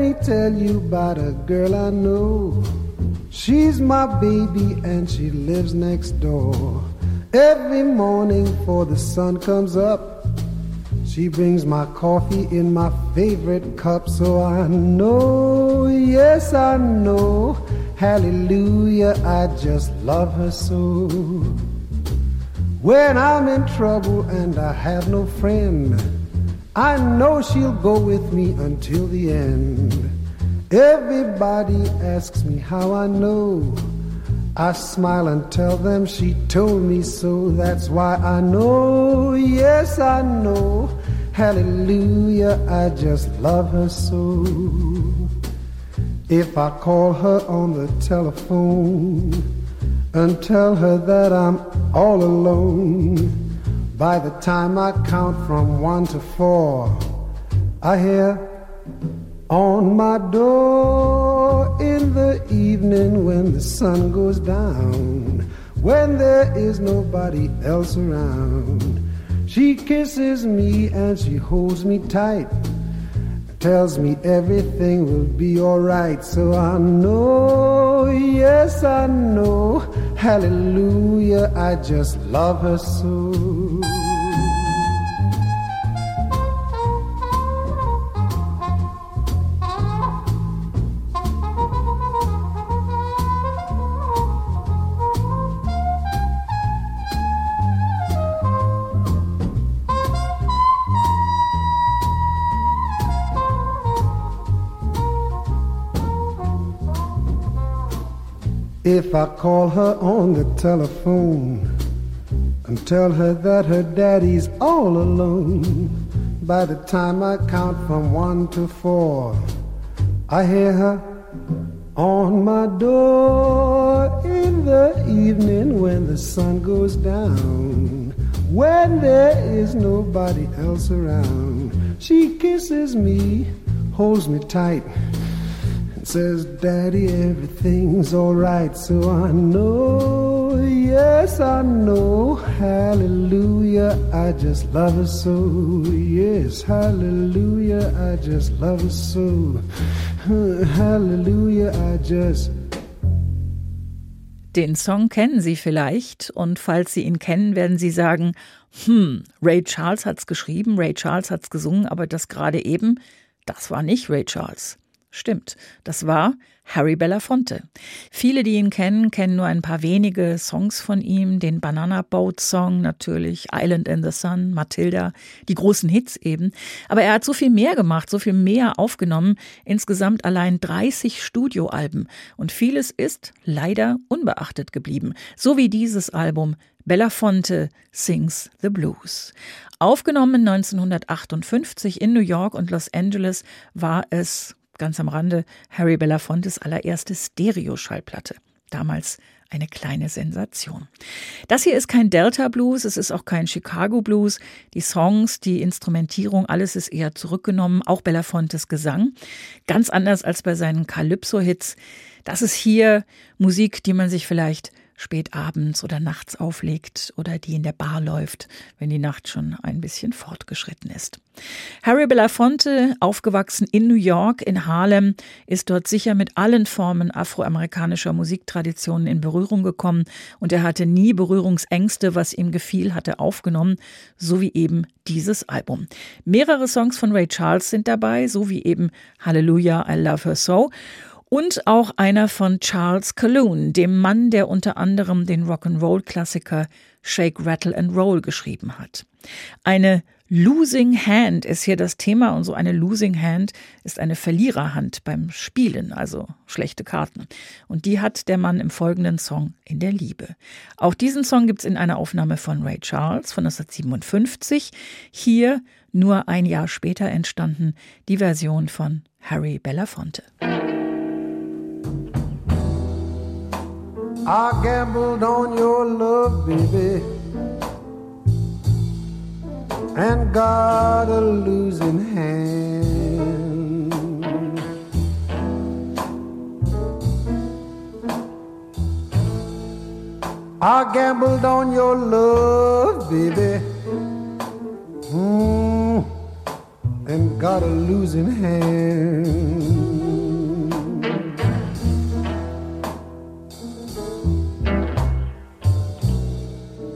Me tell you about a girl I know. She's my baby and she lives next door. Every morning before the sun comes up, she brings my coffee in my favorite cup. So I know, yes, I know, hallelujah, I just love her so. When I'm in trouble and I have no friend, I know she'll go with me until the end. Everybody asks me how I know. I smile and tell them she told me so. That's why I know, yes, I know. Hallelujah, I just love her so. If I call her on the telephone and tell her that I'm all alone, by the time I count from one to four, I hear on my door in the evening when the sun goes down, when there is nobody else around. She kisses me and she holds me tight, tells me everything will be alright. So I know, yes, I know, hallelujah, I just love her so. Call her on the telephone and tell her that her daddy's all alone, by the time I count from one to four, I hear her on my door in the evening when the sun goes down, when there is nobody else around. She kisses me, holds me tight says, Daddy, everything's alright. So I know, yes, I know. Hallelujah, I just love her so. Yes, hallelujah, I just love her so. Hallelujah, I just. Den Song kennen Sie vielleicht und falls Sie ihn kennen, werden Sie sagen, hm, Ray Charles hat's geschrieben, Ray Charles hat's gesungen, aber das gerade eben, das war nicht Ray Charles. Stimmt, das war Harry Belafonte. Viele, die ihn kennen, kennen nur ein paar wenige Songs von ihm, den Banana Boat Song natürlich, Island in the Sun, Matilda, die großen Hits eben. Aber er hat so viel mehr gemacht, so viel mehr aufgenommen, insgesamt allein 30 Studioalben und vieles ist leider unbeachtet geblieben, so wie dieses Album Belafonte Sings the Blues. Aufgenommen 1958 in New York und Los Angeles war es ganz am Rande Harry Belafontes allererste Stereo-Schallplatte. Damals eine kleine Sensation. Das hier ist kein Delta Blues, es ist auch kein Chicago Blues. Die Songs, die Instrumentierung, alles ist eher zurückgenommen, auch Belafontes Gesang. Ganz anders als bei seinen Calypso-Hits. Das ist hier Musik, die man sich vielleicht spät abends oder nachts auflegt oder die in der Bar läuft, wenn die Nacht schon ein bisschen fortgeschritten ist. Harry Belafonte, aufgewachsen in New York, in Harlem, ist dort sicher mit allen Formen afroamerikanischer Musiktraditionen in Berührung gekommen und er hatte nie Berührungsängste, was ihm gefiel, hatte aufgenommen, so wie eben dieses Album. Mehrere Songs von Ray Charles sind dabei, so wie eben Hallelujah, I Love Her So und auch einer von Charles Calhoun, dem Mann, der unter anderem den Rock'n'Roll-Klassiker Shake, Rattle and Roll geschrieben hat. Eine Losing Hand ist hier das Thema und so eine Losing Hand ist eine Verliererhand beim Spielen, also schlechte Karten. Und die hat der Mann im folgenden Song in der Liebe. Auch diesen Song gibt's in einer Aufnahme von Ray Charles von 1957. Hier nur ein Jahr später entstanden die Version von Harry Belafonte. I gambled on your love, baby, and got a losing hand. I gambled on your love, baby, mm, and got a losing hand.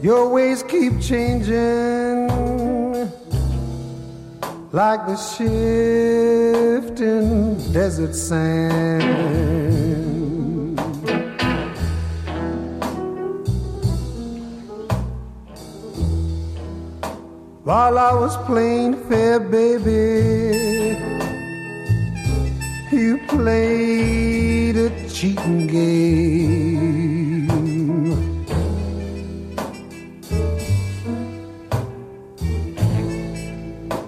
Your ways keep changing like the shifting desert sand. While I was playing fair, baby, you played a cheating game.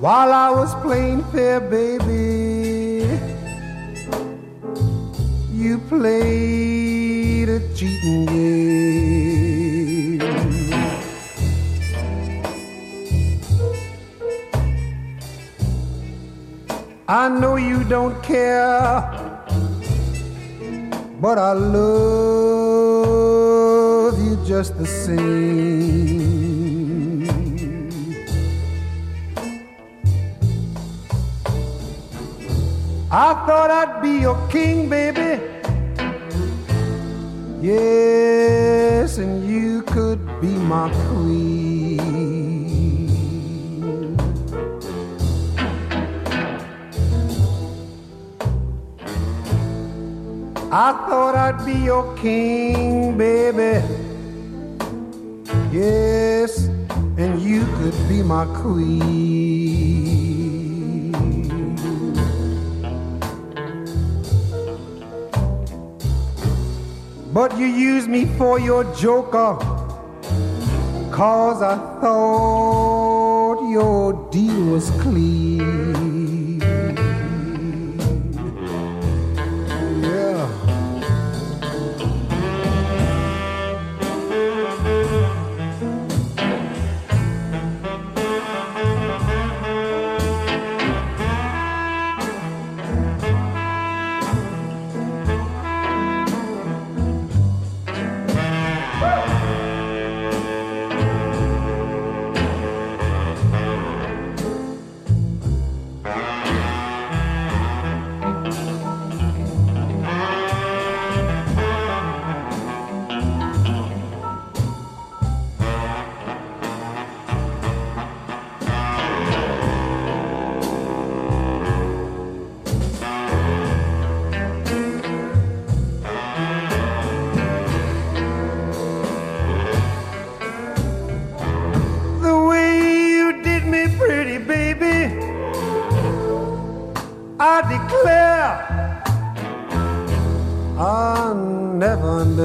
While I was playing fair, baby, you played a cheating game. I know you don't care, but I love you just the same. I thought I'd be your king, baby. Yes, and you could be my queen. I thought I'd be your king, baby. Yes, and you could be my queen. But you used me for your joker. Cause I thought your deal was clean.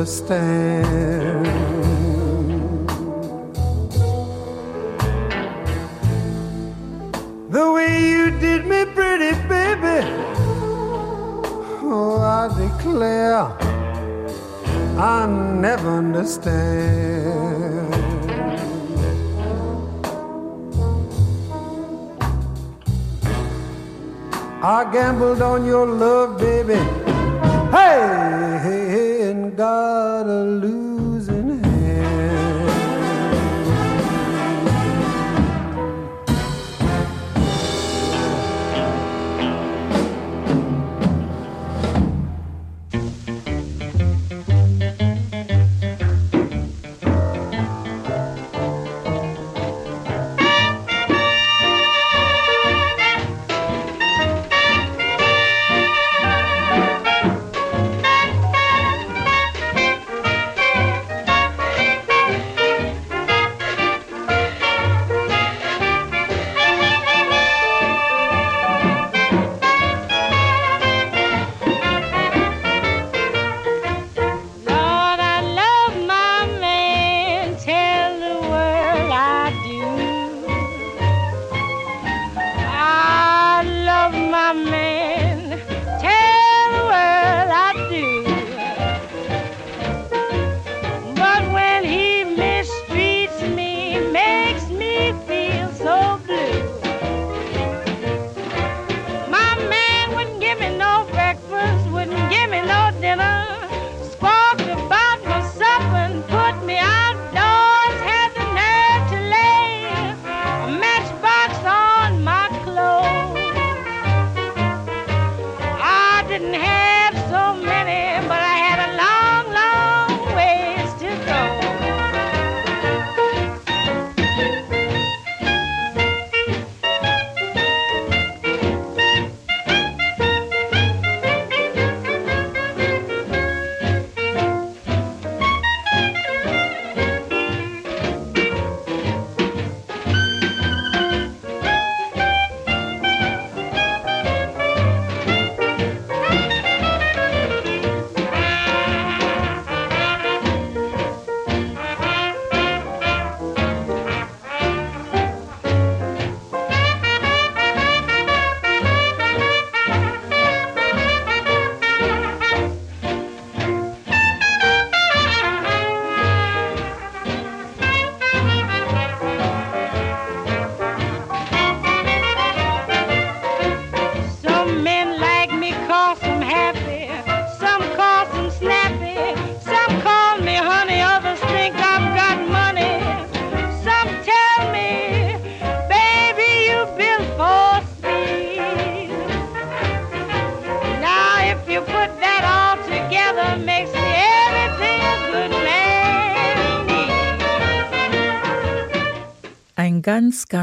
Understand. The way you did me pretty, baby. Oh, I declare I'll never understand. I gambled on your love, baby. Hey, hey, hey, and got a losing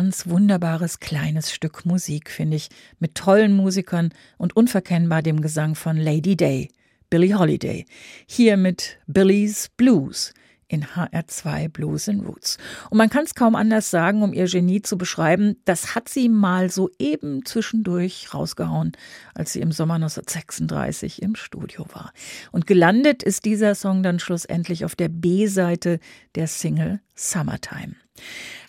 ganz, wunderbares kleines Stück Musik, finde ich, mit tollen Musikern und unverkennbar dem Gesang von Lady Day, Billie Holiday. Hier mit Billy's Blues in HR2 Blues and Roots. Und man kann es kaum anders sagen, um ihr Genie zu beschreiben, das hat sie mal so eben zwischendurch rausgehauen, als sie im Sommer 1936 im Studio war. Und gelandet ist dieser Song dann schlussendlich auf der B-Seite der Single Summertime.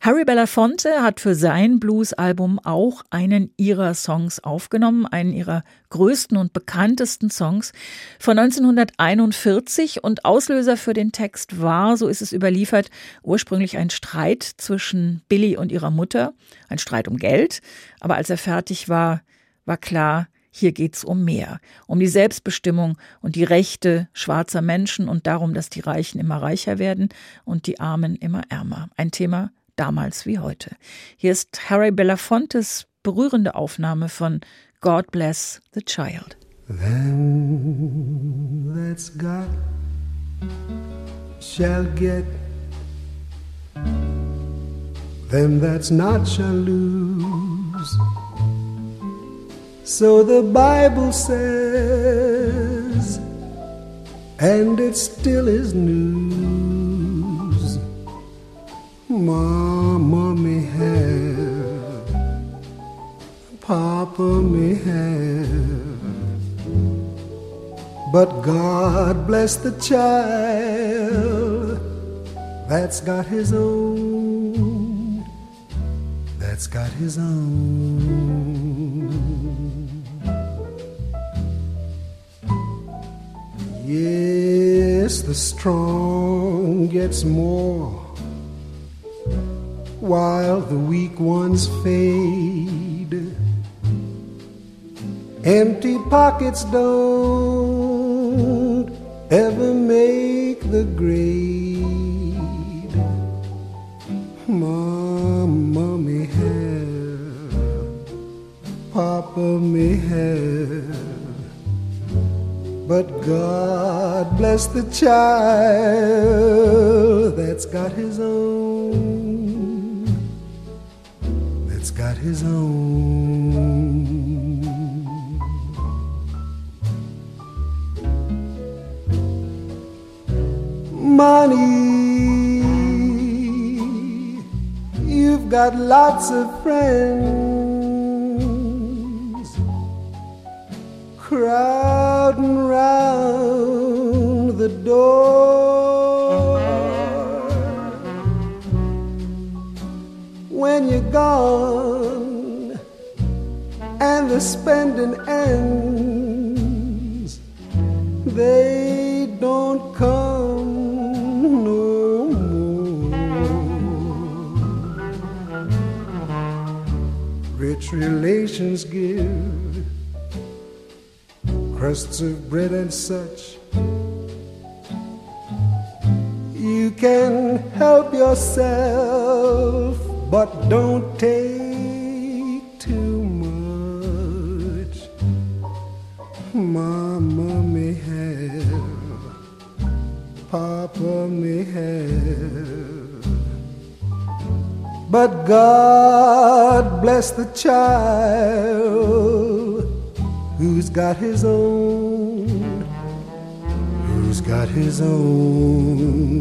Harry Belafonte hat für sein Blues-Album auch einen ihrer Songs aufgenommen, einen ihrer größten und bekanntesten Songs von 1941 und Auslöser für den Text war, so ist es überliefert, ursprünglich ein Streit zwischen Billy und ihrer Mutter, ein Streit um Geld, aber als er fertig war, war klar, hier geht's um mehr, um die Selbstbestimmung und die Rechte schwarzer Menschen und darum, dass die Reichen immer reicher werden und die Armen immer ärmer. Ein Thema damals wie heute. Hier ist Harry Belafontes berührende Aufnahme von God Bless the Child. Them that's got shall get, them that's not shall lose. So the Bible says, and it still is news. Mama may have, Papa may have. But God bless the child that's got his own, that's got his own. Yes, the strong gets more while the weak ones fade. Empty pockets don't ever make the grade. The child that's got his own, that's got his own. money. You've got lots of friends crowding round door. When you're gone and the spending ends, they don't come no more. Rich relations give crusts of bread and such. Can help yourself, but don't take too much. Mama may have, Papa may have, but God bless the child who's got his own, got his own.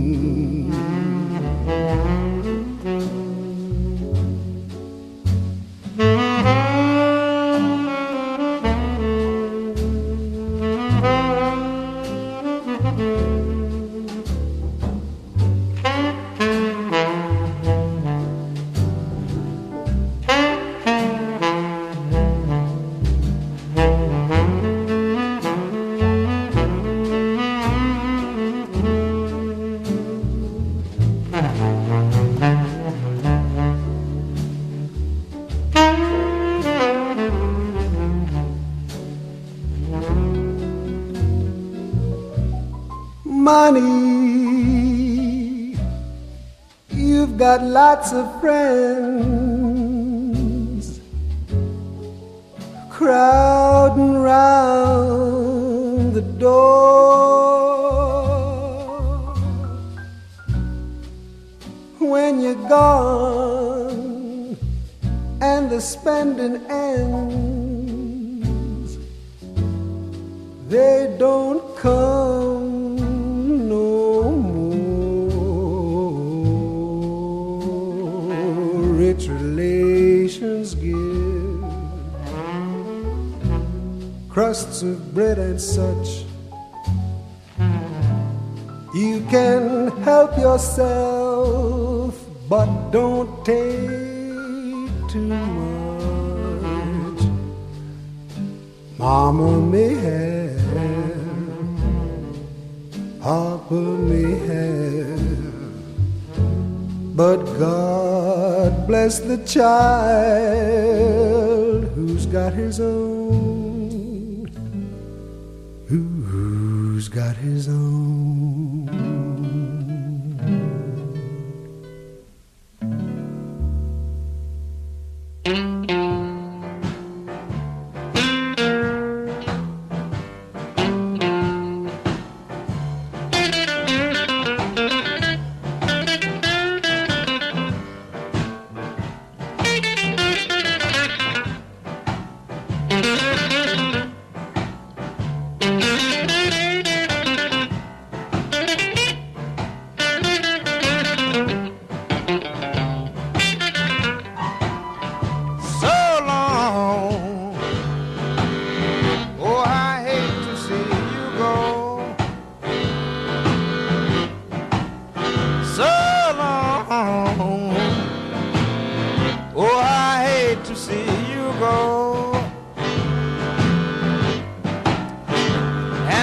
Lots of friends crowding round the door. When you're gone and the spending ends, they don't come crusts of bread and such. You can help yourself, but don't take too much. Mama may have, Papa may have, but God bless the child who's got his own, got his own.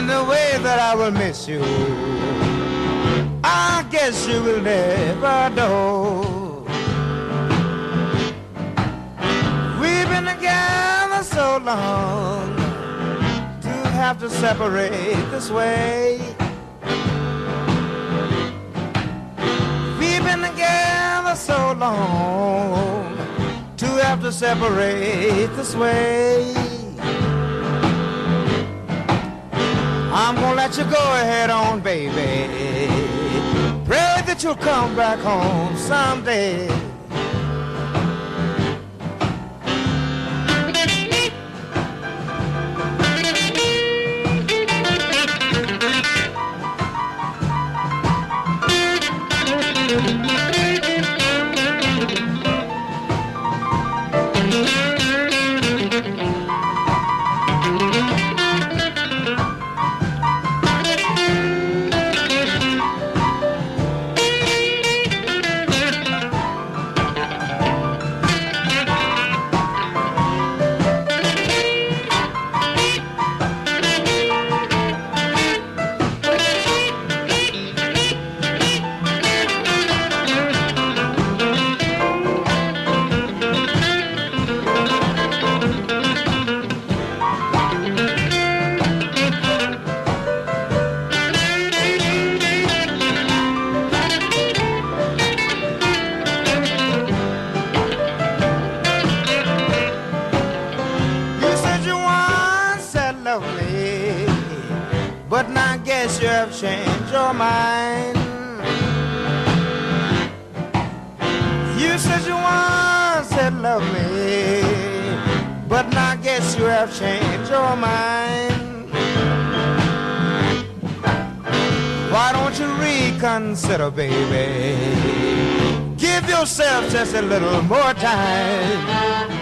And the way that I will miss you, I guess you will never know. We've been together so long to have to separate this way. We've been together so long to have to separate this way. I'm gonna let you go ahead on, baby. Pray that you'll come back home someday. You said you once had loved me, but now I guess you have changed your mind. Why don't you reconsider, baby? Give yourself just a little more time.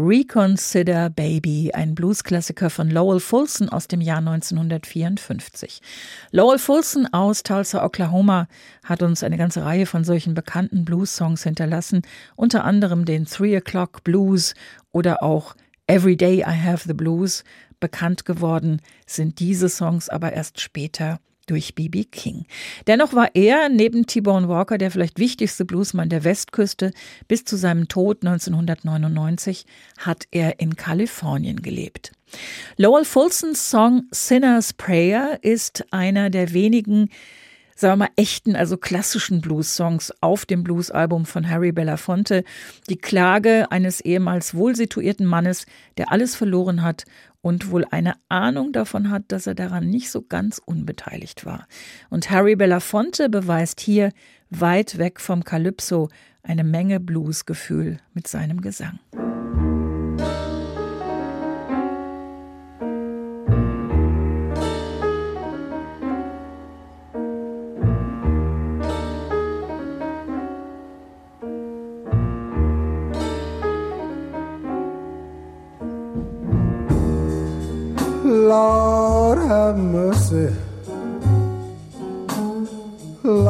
Reconsider Baby, ein Bluesklassiker von Lowell Fulson aus dem Jahr 1954. Lowell Fulson aus Tulsa, Oklahoma, hat uns eine ganze Reihe von solchen bekannten Blues-Songs hinterlassen, unter anderem den Three O'Clock Blues oder auch Every Day I Have the Blues. Bekannt geworden sind diese Songs aber erst später durch B.B. King. Dennoch war er neben T-Bone Walker der vielleicht wichtigste Bluesmann der Westküste. Bis zu seinem Tod 1999 hat er in Kalifornien gelebt. Lowell Fulsons Song Sinner's Prayer ist einer der wenigen sagen wir mal, echten, also klassischen Blues-Songs auf dem Blues-Album von Harry Belafonte. Die Klage eines ehemals wohlsituierten Mannes, der alles verloren hat und wohl eine Ahnung davon hat, dass er daran nicht so ganz unbeteiligt war. Und Harry Belafonte beweist hier weit weg vom Calypso eine Menge Bluesgefühl mit seinem Gesang. Lord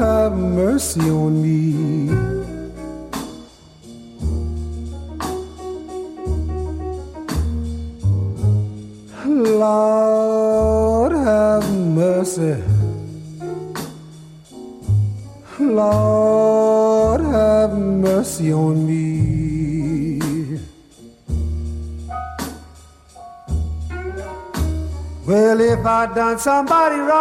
have mercy on me. Lord have mercy. Lord have mercy on me. I done somebody wrong,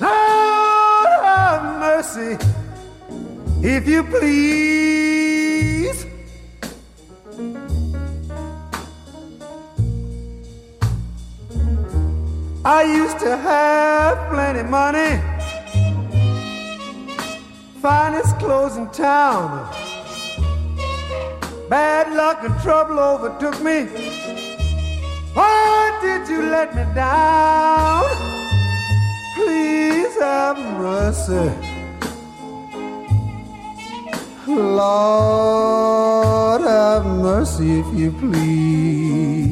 Lord have mercy, if you please. I used to have plenty money, finest clothes in town. Bad luck and trouble overtook me. You let me down? Please have mercy. Lord, have mercy if you please.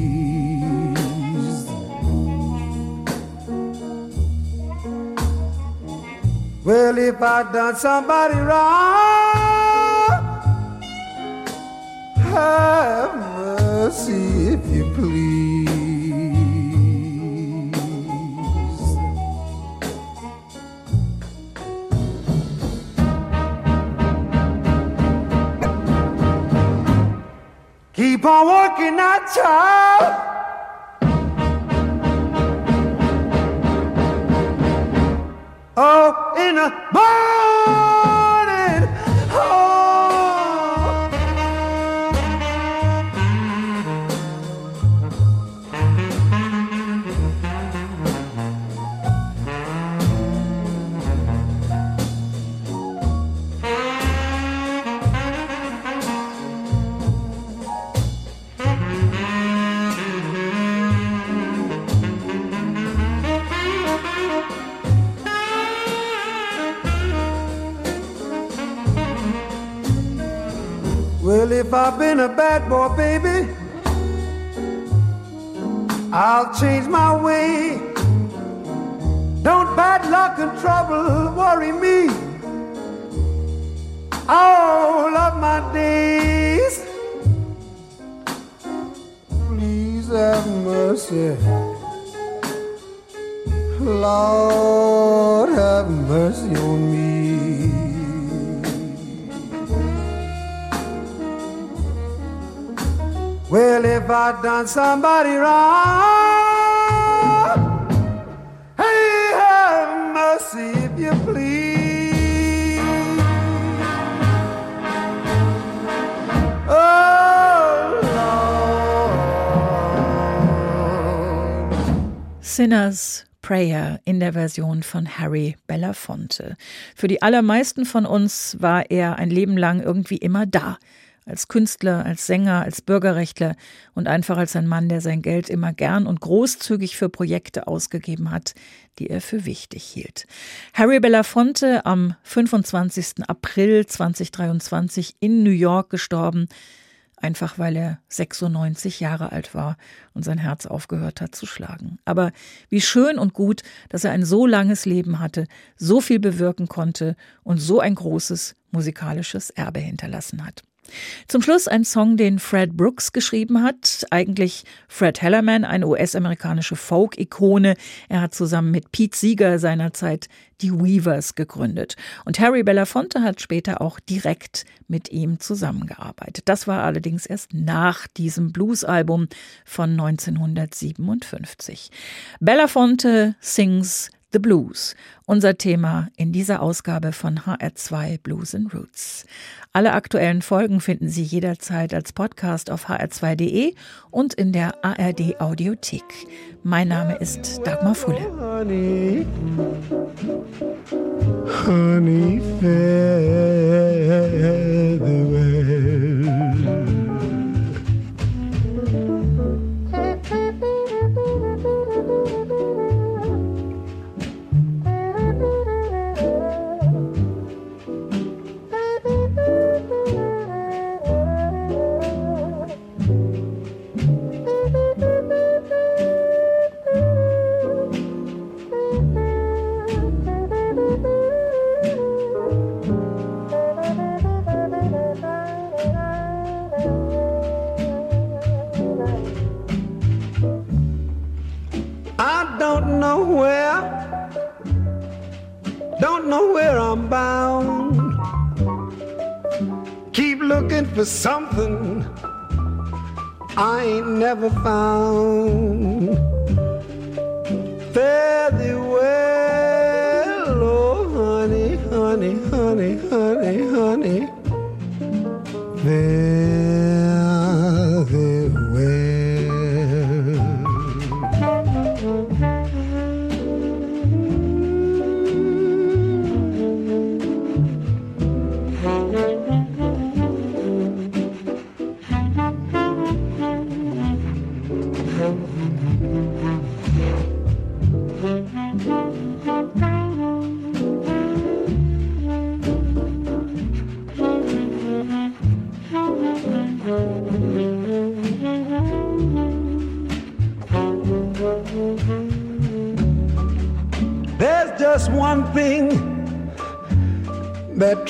Well, if I done somebody wrong, have mercy if you please. Keep on working that child. Oh, in the morning. If I've been a bad boy, baby, I'll change my way. Don't bad luck and trouble worry me all of my days. Please have mercy. Lord, have mercy Well, if I done somebody wrong, hey, have mercy if you please. Oh, Lord. Sinners. Prayer in der Version von Harry Belafonte. Für die allermeisten von uns war er ein Leben lang irgendwie immer da als Künstler, als Sänger, als Bürgerrechtler und einfach als ein Mann, der sein Geld immer gern und großzügig für Projekte ausgegeben hat, die er für wichtig hielt. Harry Belafonte am 25. April 2023 in New York gestorben einfach weil er 96 Jahre alt war und sein Herz aufgehört hat zu schlagen. Aber wie schön und gut, dass er ein so langes Leben hatte, so viel bewirken konnte und so ein großes musikalisches Erbe hinterlassen hat. Zum Schluss ein Song, den Fred Brooks geschrieben hat. Eigentlich Fred Hellerman, eine US-amerikanische Folk-Ikone. Er hat zusammen mit Pete Seeger seinerzeit die Weavers gegründet. Und Harry Belafonte hat später auch direkt mit ihm zusammengearbeitet. Das war allerdings erst nach diesem Blues-Album von 1957. Belafonte sings The Blues, unser Thema in dieser Ausgabe von HR2 Blues and Roots. Alle aktuellen Folgen finden Sie jederzeit als Podcast auf hr2.de und in der ARD Audiothek. Mein Name ist Dagmar Fulle. Honey, honey,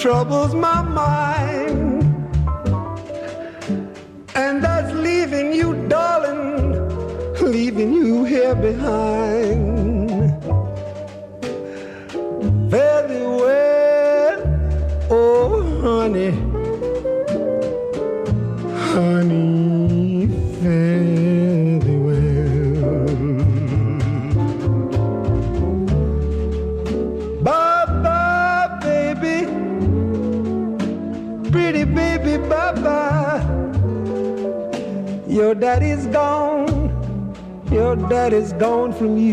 troubles my mind, from you.